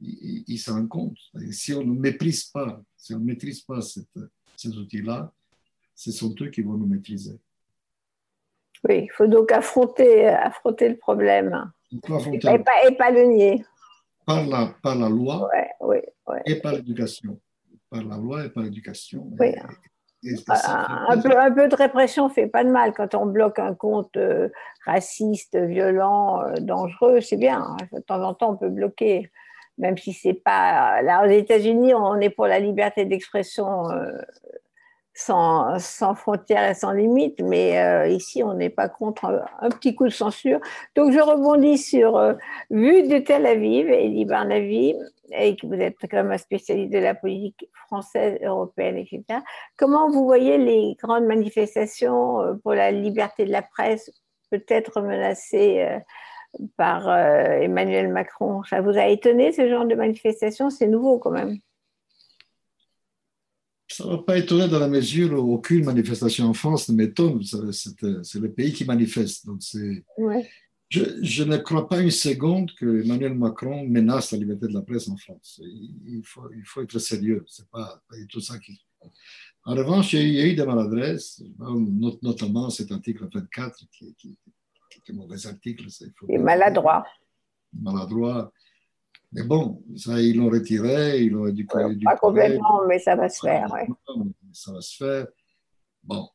Speaker 3: Ils s'en rendent compte. si on ne méprise pas, si on ne maîtrise pas ces outils-là, ce sont eux qui vont nous maîtriser.
Speaker 2: Oui, il faut donc affronter, affronter le problème. Affronter et, pas, et, pas, le nier.
Speaker 3: Par la, par la loi
Speaker 2: ouais, ouais, ouais.
Speaker 3: et par l'éducation. Par la loi et par l'éducation.
Speaker 2: Oui. Un peu, un peu, de répression fait pas de mal quand on bloque un compte euh, raciste, violent, euh, dangereux, c'est bien. Hein. De temps en temps, on peut bloquer, même si c'est pas. Là, aux États-Unis, on est pour la liberté d'expression euh, sans, frontières et sans limites, mais ici, on n'est pas contre un, petit coup de censure. Donc, je rebondis sur Vue de Tel Aviv, Elie Barnavi et que vous êtes quand même un spécialiste de la politique française, européenne, etc. Comment vous voyez les grandes manifestations euh, pour la liberté de la presse peut-être menacées euh, par euh, Emmanuel Macron? Ça vous a étonné ce genre de manifestation C'est nouveau quand même.
Speaker 3: Ça ne va pas étonner dans la mesure où aucune manifestation en France ne m'étonne. C'est le pays qui manifeste. Donc je, ne crois pas une seconde que Emmanuel Macron menace la liberté de la presse en France. Il, faut, il faut, être sérieux. C'est pas, pas tout ça qui. En revanche, il y a eu des maladresses, notamment cet article 24 qui, qui, qui est un mauvais article.
Speaker 2: Il est maladroit.
Speaker 3: Maladroit. Mais bon, ça, ils l'ont retiré, ils l'ont éduqué.
Speaker 2: pas complètement, mais ça va se faire. Ouais.
Speaker 3: Ça va se faire. Bon,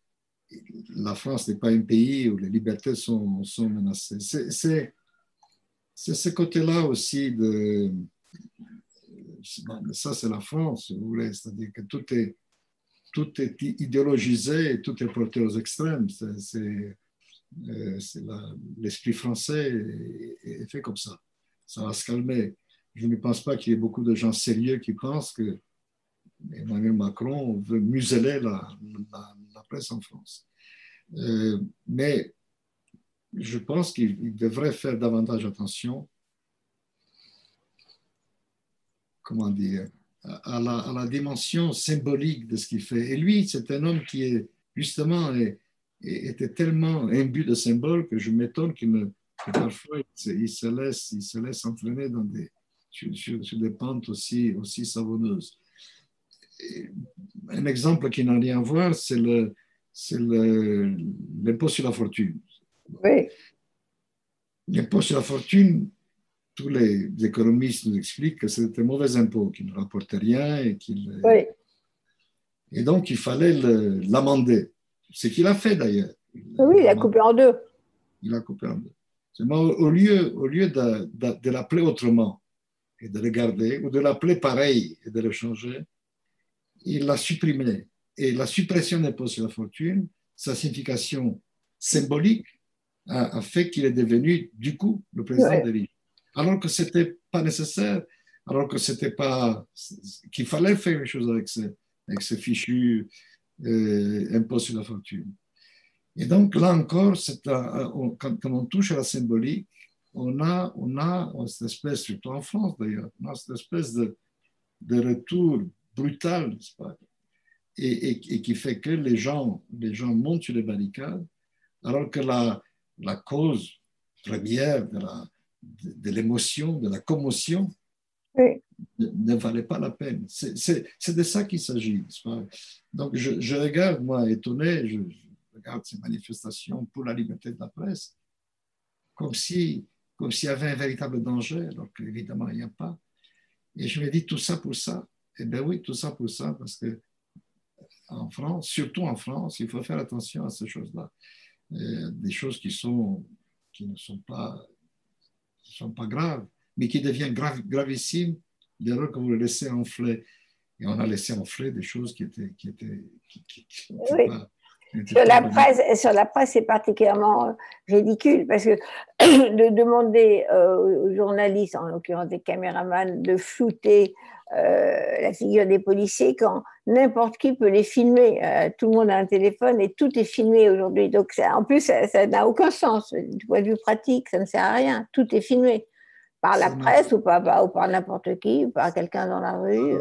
Speaker 3: la France n'est pas un pays où les libertés sont, sont menacées. C'est ce côté-là aussi de... Ça, c'est la France, vous voulez, c'est-à-dire que tout est, tout est idéologisé, tout est porté aux extrêmes. C'est euh, l'esprit français est, est, fait comme ça. Ça va se calmer. Je ne pense pas qu'il y ait beaucoup de gens sérieux qui pensent que Emmanuel Macron veut museler la, presse en France. Euh, mais je pense qu'il devrait faire davantage attention, comment dire, à la, à la dimension symbolique de ce qu'il fait. Et lui, c'est un homme qui est justement était tellement imbu de symboles que je m'étonne qu'il ne que parfois il se, laisse, il se laisse entraîner dans des, sur, sur des pentes aussi, aussi savonneuses un exemple qui n'a rien à voir, c'est l'impôt sur la fortune.
Speaker 2: Oui.
Speaker 3: L'impôt sur la fortune, tous les économistes nous expliquent que c'est un mauvais impôt qui ne rapporte rien et qu'il.
Speaker 2: Oui.
Speaker 3: Et donc, il fallait l'amender. Ce qu'il a fait d'ailleurs.
Speaker 2: Oui, il a coupé en deux.
Speaker 3: Il a coupé en deux. Au lieu, au lieu de, de, de l'appeler autrement et de le garder, ou de l'appeler pareil et de le changer, il l'a supprimé. Et la suppression de l'impôt sur la fortune, sa signification symbolique, a, fait qu'il est devenu, du coup, le président de l'île. Alors que ce n'était pas nécessaire, alors que c'était pas. qu'il fallait faire quelque chose avec ces fichus euh, impôts sur la fortune. Et donc, là encore, quand, on touche à la symbolique, on a, on a cette espèce, surtout en France d'ailleurs, on a cette espèce de, de retour brutale, n'est-ce pas? Et, et, qui fait que les gens, les gens montent sur les barricades, alors que la, la cause première de, la, de, l'émotion, de la commotion, ne, ne, valait pas la peine. C'est de ça qu'il s'agit. Donc, je, je, regarde, moi, étonné, je, regarde ces manifestations pour la liberté de la presse, comme si comme s'il y avait un véritable danger, alors qu'évidemment, il n'y a pas. Et je me dis, tout ça pour ça. Eh bien oui, tout ça pour ça, parce que en France, surtout en France, il faut faire attention à ces choses-là. Euh, des choses qui, sont, qui ne sont pas, sont pas graves, mais qui deviennent grave, gravissimes dès lors que vous les laissez enfler. Et on a laissé enfler des choses qui étaient, qui étaient, qui,
Speaker 2: oui. pas, sur la, presse, sur la presse, c'est particulièrement ridicule parce que de demander euh, aux journalistes, en l'occurrence des caméramans, de flouter euh, la figure des policiers quand n'importe qui peut les filmer. Euh, tout le monde a un téléphone et tout est filmé aujourd'hui. Donc, en plus, ça n'a aucun sens. Du point de vue pratique, ça ne sert à rien. Tout est filmé par la presse ou par, ou par n'importe qui, ou par quelqu'un dans la rue.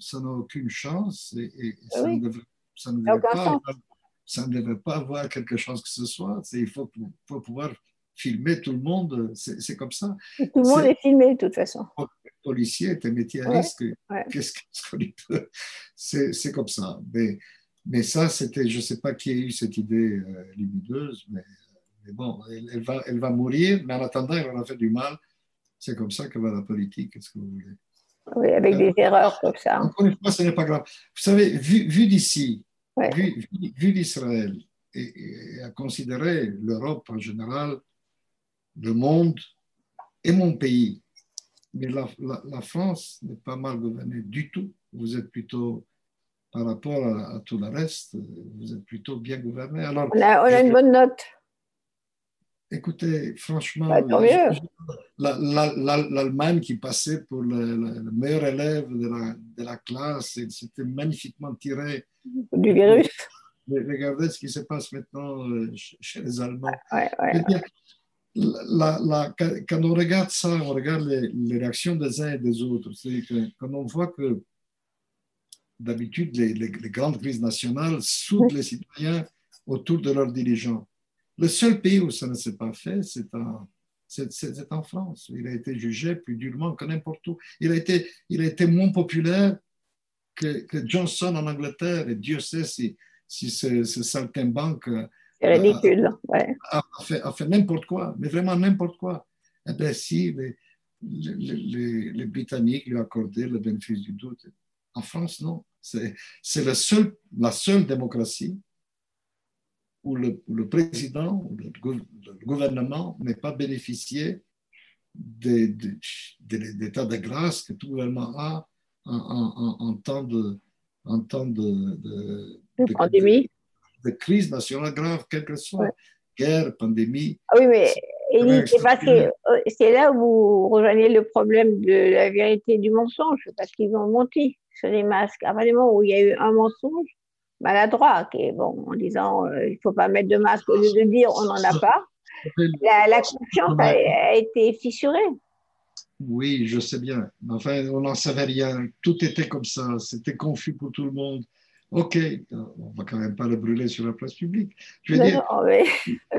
Speaker 3: Ça n'a aucune, chance et, ça, ne devrait, ça, ne devrait pas, ça, ne devrait pas, avoir quelque chose que ce soit. Il faut, faut pouvoir filmer tout le monde, c'est comme ça.
Speaker 2: tout le monde est, filmé de toute façon.
Speaker 3: Policier un métier à risque. Qu'est-ce qu'on peut? C'est comme ça. Mais, mais ça, c'était, je ne sais pas qui a eu cette idée euh, lumineuse, mais, mais bon, elle, va, elle va mourir, mais en attendant, elle en a fait du mal. C'est comme ça que va la politique, qu'est-ce que vous voulez?
Speaker 2: Oui, avec des erreurs comme ça.
Speaker 3: Encore une fois, ce n'est pas grave. Vous savez, vu, vu d'ici, vu, vu d'Israël, et, et, à considérer l'Europe en général, le monde et mon pays. Mais la, la, France n'est pas mal gouvernée du tout. Vous êtes plutôt, par rapport à, tout le reste, vous êtes plutôt bien gouverné. Alors,
Speaker 2: on a, on a une bonne note.
Speaker 3: Écoutez, franchement, bah, l'Allemagne qui passait pour le, meilleur élève de la, de la classe, c'était magnifiquement tiré.
Speaker 2: Du virus.
Speaker 3: Regardez ce qui se passe maintenant euh, chez les Allemands.
Speaker 2: Ouais, ouais
Speaker 3: la, la, quand on regarde ça, on regarde les, réactions des uns et des autres. Que quand on voit que d'habitude, les, les, grandes crises nationales soudent les citoyens autour de leurs dirigeants. Le seul pays où ça ne s'est pas fait, c'est en, c'est, en France. Il a été jugé plus durement que n'importe où. Il a été, il a été moins populaire que, que Johnson en Angleterre. Et Dieu sait si, si ce, ce saltimbanque
Speaker 2: c'est ridicule. Ouais.
Speaker 3: A, fait, fait n'importe quoi, mais vraiment n'importe quoi. Eh bien, si les, les, les, Britanniques lui accordaient le bénéfice du doute. En France, non. C'est, c'est la, seule, la seule démocratie où le, le président ou le, gouvernement n'est pas bénéficié des, des, des, états de grâce que tout gouvernement a en, en, en, temps de, en temps de, de,
Speaker 2: de pandémie
Speaker 3: de crise nationale grave, quelle que soit, guerre, pandémie.
Speaker 2: Ah oui, mais euh, c'est là où vous rejoignez le problème de la vérité du mensonge, parce qu'ils ont menti sur les masques. À partir du moment où il y a eu un mensonge maladroit, qui est bon, en disant euh, il ne faut pas mettre de masque au lieu de dire on n'en a pas, la, confiance a, été fissurée.
Speaker 3: Oui, je sais bien. Enfin, on n'en savait rien. Tout était comme ça. C'était confus pour tout le monde. OK, on va quand même pas le brûler sur la place publique. Je veux dire,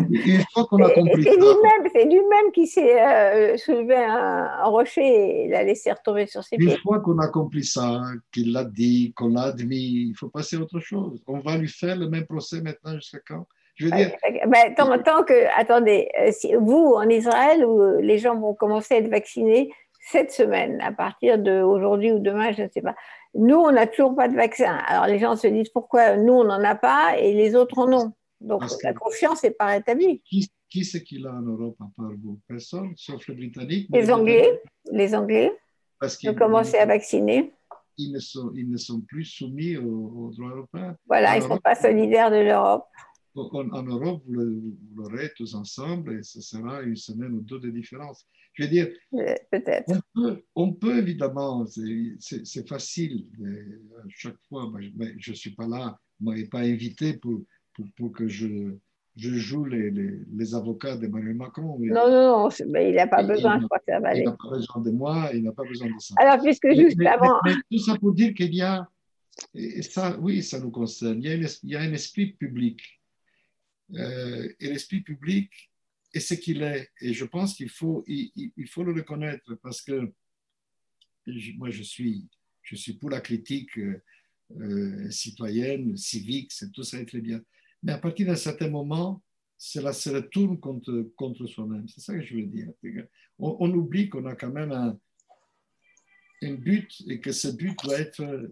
Speaker 3: une fois qu'on a compris
Speaker 2: c'est lui-même, c'est lui-même qui s'est euh, soulevé un, rocher et l'a laissé retomber sur ses pieds.
Speaker 3: Une fois qu'on a compris ça, qu'il l'a dit, qu'on l'a admis, il faut passer à autre chose. On va lui faire le même procès maintenant jusqu'à quand? Je veux dire.
Speaker 2: Ben, tant, tant, que, attendez, euh, si vous en Israël où les gens vont commencer à être vaccinés cette semaine, à partir d'aujourd'hui ou demain, je ne sais pas. Nous, on n'a toujours pas de vaccin. Alors les gens se disent pourquoi nous, on n'en a pas et les autres en ont? Donc la confiance n'est pas rétablie.
Speaker 3: Qui, qui c'est qui l'a en Europe à part vous? Personne, sauf les Britanniques.
Speaker 2: Les Anglais. Les Anglais. Parce qu'ils ont commencé à vacciner.
Speaker 3: Ils ne, sont, ils ne sont plus soumis aux, droits européens.
Speaker 2: Voilà, ils ne sont pas solidaires de l'Europe.
Speaker 3: En, Europe, vous l'aurez tous ensemble et ce sera une semaine ou deux de différence. Je veux dire,
Speaker 2: peut-être.
Speaker 3: On peut, évidemment, c'est facile. chaque fois, je ne suis pas là, vous ne m'avez pas invité pour, pour, pour, que je, je joue les, les, avocats d'Emmanuel Macron.
Speaker 2: Non, non, non, mais il n'a pas besoin, je crois que ça va aller.
Speaker 3: Il n'a pas besoin de moi, il n'a pas besoin de ça.
Speaker 2: Alors, puisque juste avant.
Speaker 3: Mais, tout ça pour dire qu'il y a, et ça, oui, ça nous concerne, il y a, il y a un esprit public. Euh, et l'esprit public est ce qu'il est. Et je pense qu'il faut, le reconnaître parce que moi, je suis, pour la critique euh, citoyenne, civique, c'est tout ça est très bien. Mais à partir d'un certain moment, cela se retourne contre, soi-même. C'est ça que je veux dire. On, oublie qu'on a quand même un, but et que ce but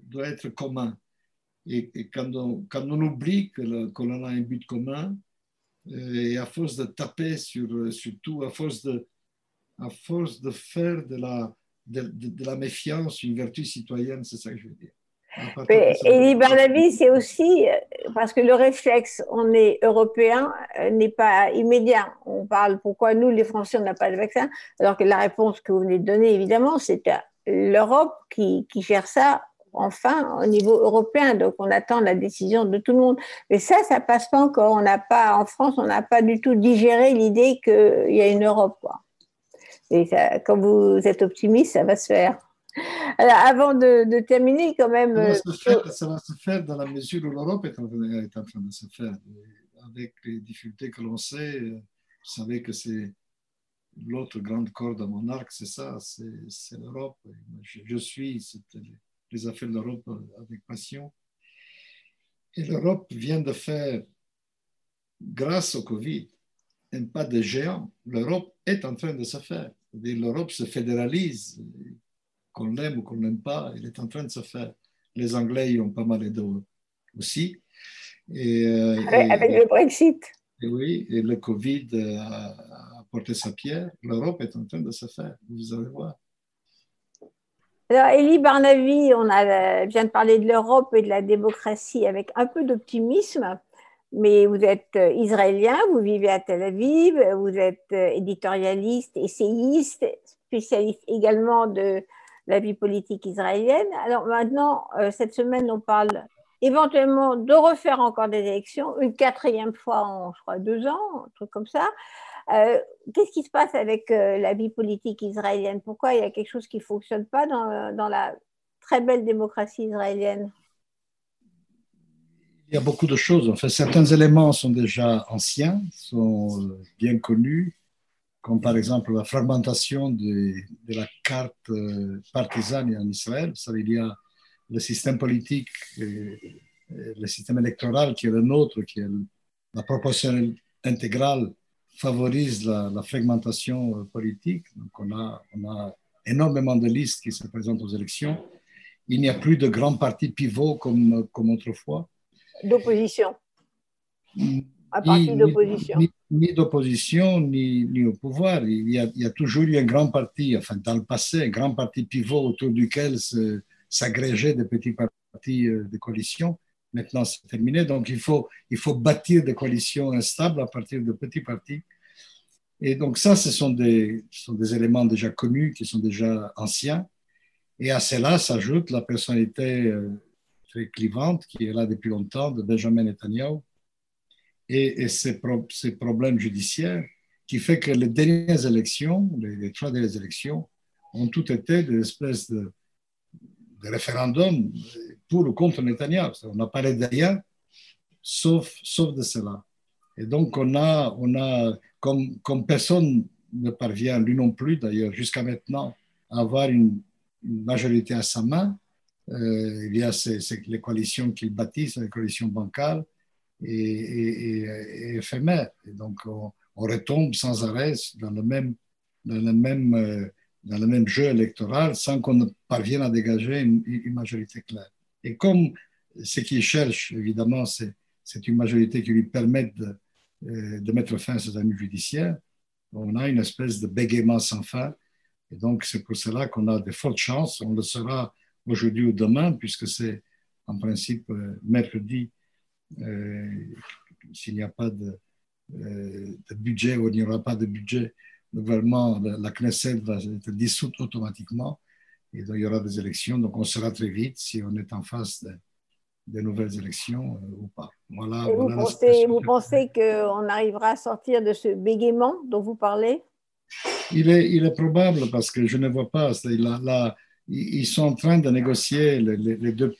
Speaker 3: doit être commun. Et, quand, on, quand, on, oublie que l'on a un but commun, euh, et à force de taper sur, sur tout, à force de, à force de faire de la, de, de la méfiance une vertu citoyenne, c'est ça que je veux dire.
Speaker 2: Et Barnaby, c'est aussi euh, parce que le réflexe, on est européen, euh, n'est pas immédiat. On parle pourquoi nous, les Français, on n'a pas de vaccin, alors que la réponse que vous venez de donner, évidemment, c'est l'Europe qui, qui gère ça enfin au niveau européen. Donc, on attend la décision de tout le monde. Mais ça, ça passe pas encore. On n'a pas, en France, on n'a pas du tout digéré l'idée qu'il y a une Europe. Quoi. Et ça, quand vous êtes optimiste, ça va se faire. Alors, avant de, terminer, quand même.
Speaker 3: Ça va, se euh, faire, ça va, se faire, dans la mesure où l'Europe est, en train de se faire. Avec les difficultés que l'on sait, vous savez que c'est l'autre grande corde à mon arc, c'est ça, c'est l'Europe. Je, je, suis les affaires de l'Europe avec passion. Et l'Europe vient de faire, grâce au Covid, un pas de géant. L'Europe est en train de se faire. L'Europe se fédéralise qu'on l'aime ou qu'on n'aime pas, il est en train de se faire. Les Anglais y ont pas mal aidé aussi. Et,
Speaker 2: euh, avec, le Brexit.
Speaker 3: Et oui, et le Covid a, apporté sa pierre. L'Europe est en train de se faire, vous allez voir.
Speaker 2: Alors, Elie Barnavi, on a, vient de parler de l'Europe et de la démocratie avec un peu d'optimisme, mais vous êtes euh, israélien, vous vivez à Tel Aviv, vous êtes euh, éditorialiste, essayiste, spécialiste également de la vie politique israélienne. Alors maintenant, euh, cette semaine, on parle éventuellement de refaire encore des élections, une quatrième fois en, je crois, deux ans, un truc comme ça. Euh, qu'est-ce qui se passe avec euh, la vie politique israélienne? Pourquoi il y a quelque chose qui ne fonctionne pas dans, dans, la très belle démocratie israélienne?
Speaker 3: Il y a beaucoup de choses. Enfin, certains éléments sont déjà anciens, sont bien connus comme par exemple la fragmentation de, la carte euh, partisane en Israël. Ça, il y a le système politique, le système électoral qui est le nôtre, qui est la proportionnelle intégrale, favorise la, la, fragmentation euh, politique. Donc on a, on a énormément de listes qui se présentent aux élections. Il n'y a plus de grands partis pivots comme, comme autrefois.
Speaker 2: D'opposition. À partir d'opposition
Speaker 3: ni d'opposition ni, ni, au pouvoir. Il y, a, il y, a, toujours eu un grand parti, enfin dans le passé, un grand parti pivot autour duquel s'agrégeaient des petits partis euh, de coalition. Maintenant, c'est terminé. Donc, il faut, il faut bâtir des coalitions instables à partir de petits partis. Et donc, ça, ce sont des, sont des éléments déjà connus, qui sont déjà anciens. Et à cela s'ajoute la personnalité euh, très clivante, qui est là depuis longtemps, de Benjamin Netanyahu, et, ces, problèmes judiciaires qui fait que les dernières élections, les, trois dernières élections, ont toutes été des espèces de référendums pour ou contre Netanyahu. On n'a parlé de rien, sauf, sauf de cela. Et donc, on a, on a comme, comme personne ne parvient, lui non plus d'ailleurs, jusqu'à maintenant, à avoir une, majorité à sa main, euh, il y a les coalitions qu'il bâtissent, les coalitions bancales, et, éphémère. Et donc, on, retombe sans arrêt dans le même, dans le même, euh, dans le même jeu électoral sans qu'on ne parvienne à dégager une, majorité claire. Et comme ce qu'il cherche, évidemment, c'est une majorité qui lui permette de, euh, mettre fin à ses années judiciaires, on a une espèce de bégaiement sans fin. Et donc, c'est pour cela qu'on a de fortes chances. On le sera aujourd'hui ou demain, puisque c'est en principe euh, mercredi euh, s'il n'y a pas de, de, budget ou il n'y aura pas de budget, le gouvernement, la Knesset va être dissoute automatiquement et donc il y aura des élections. Donc on sera très vite si on est en face des nouvelles élections ou pas.
Speaker 2: Voilà, vous, pensez, vous pensez qu'on arrivera à sortir de ce bégaiement dont vous parlez?
Speaker 3: Il est, il est probable parce que je ne vois pas. Ils sont en train de négocier les, deux,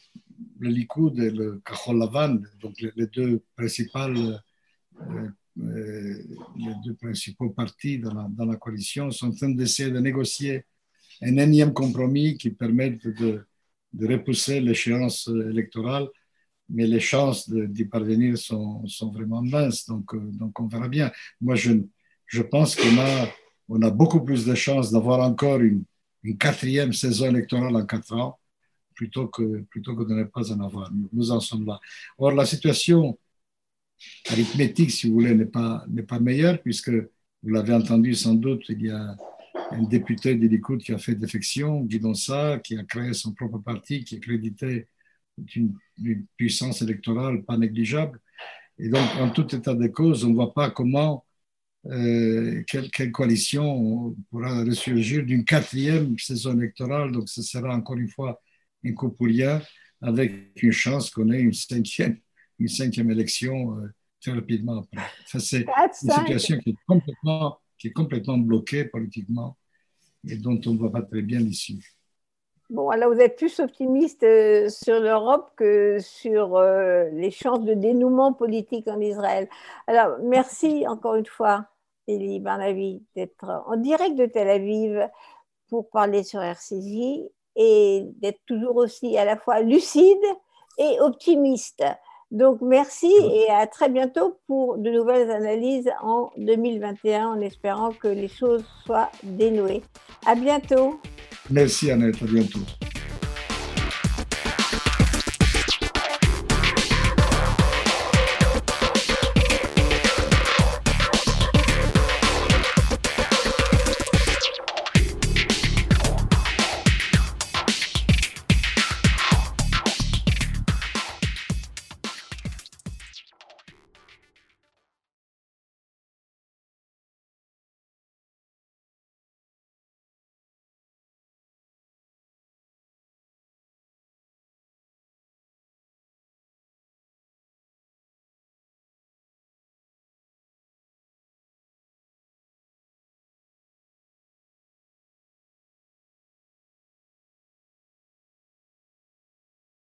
Speaker 3: le Likoud et le Kahol Lavan, donc les, deux principales. Euh, euh, les deux principaux partis dans la, dans la, coalition sont en train d'essayer de négocier un énième compromis qui permette de, repousser l'échéance électorale, mais les chances d'y parvenir sont, sont, vraiment minces, donc, euh, donc on verra bien. Moi, je, je pense qu'on a, on a beaucoup plus de chances d'avoir encore une, une, quatrième saison électorale en quatre ans plutôt que, plutôt que de ne pas en avoir. Nous en sommes là. Or, la situation arithmétique, si vous voulez, n'est pas, n'est pas meilleure, puisque vous l'avez entendu sans doute, il y a un député de Likoud qui a fait défection, Guy Donsa, qui a créé son propre parti, qui est crédité d'une puissance électorale pas négligeable. Et donc, en tout état de cause, on ne voit pas comment, euh, quelle, quelle, coalition pourra ressurgir d'une quatrième saison électorale. Donc, ce sera encore une fois un coup pour rien, avec une chance qu'on ait une cinquième une cinquième élection euh, très rapidement après. c'est une situation qui est, complètement, qui est complètement bloquée politiquement et dont on ne voit pas très bien l'issue.
Speaker 2: Bon, alors vous êtes plus optimiste euh, sur l'Europe que sur euh, les chances de dénouement politique en Israël. Alors, merci encore une fois, Elie Barnavi, d'être en direct de Tel Aviv pour parler sur RCJ et d'être toujours aussi à la fois lucide et optimiste. Donc merci et à très bientôt pour de nouvelles analyses en 2021 en espérant que les choses soient dénouées. À bientôt.
Speaker 3: Merci Annette, à bientôt.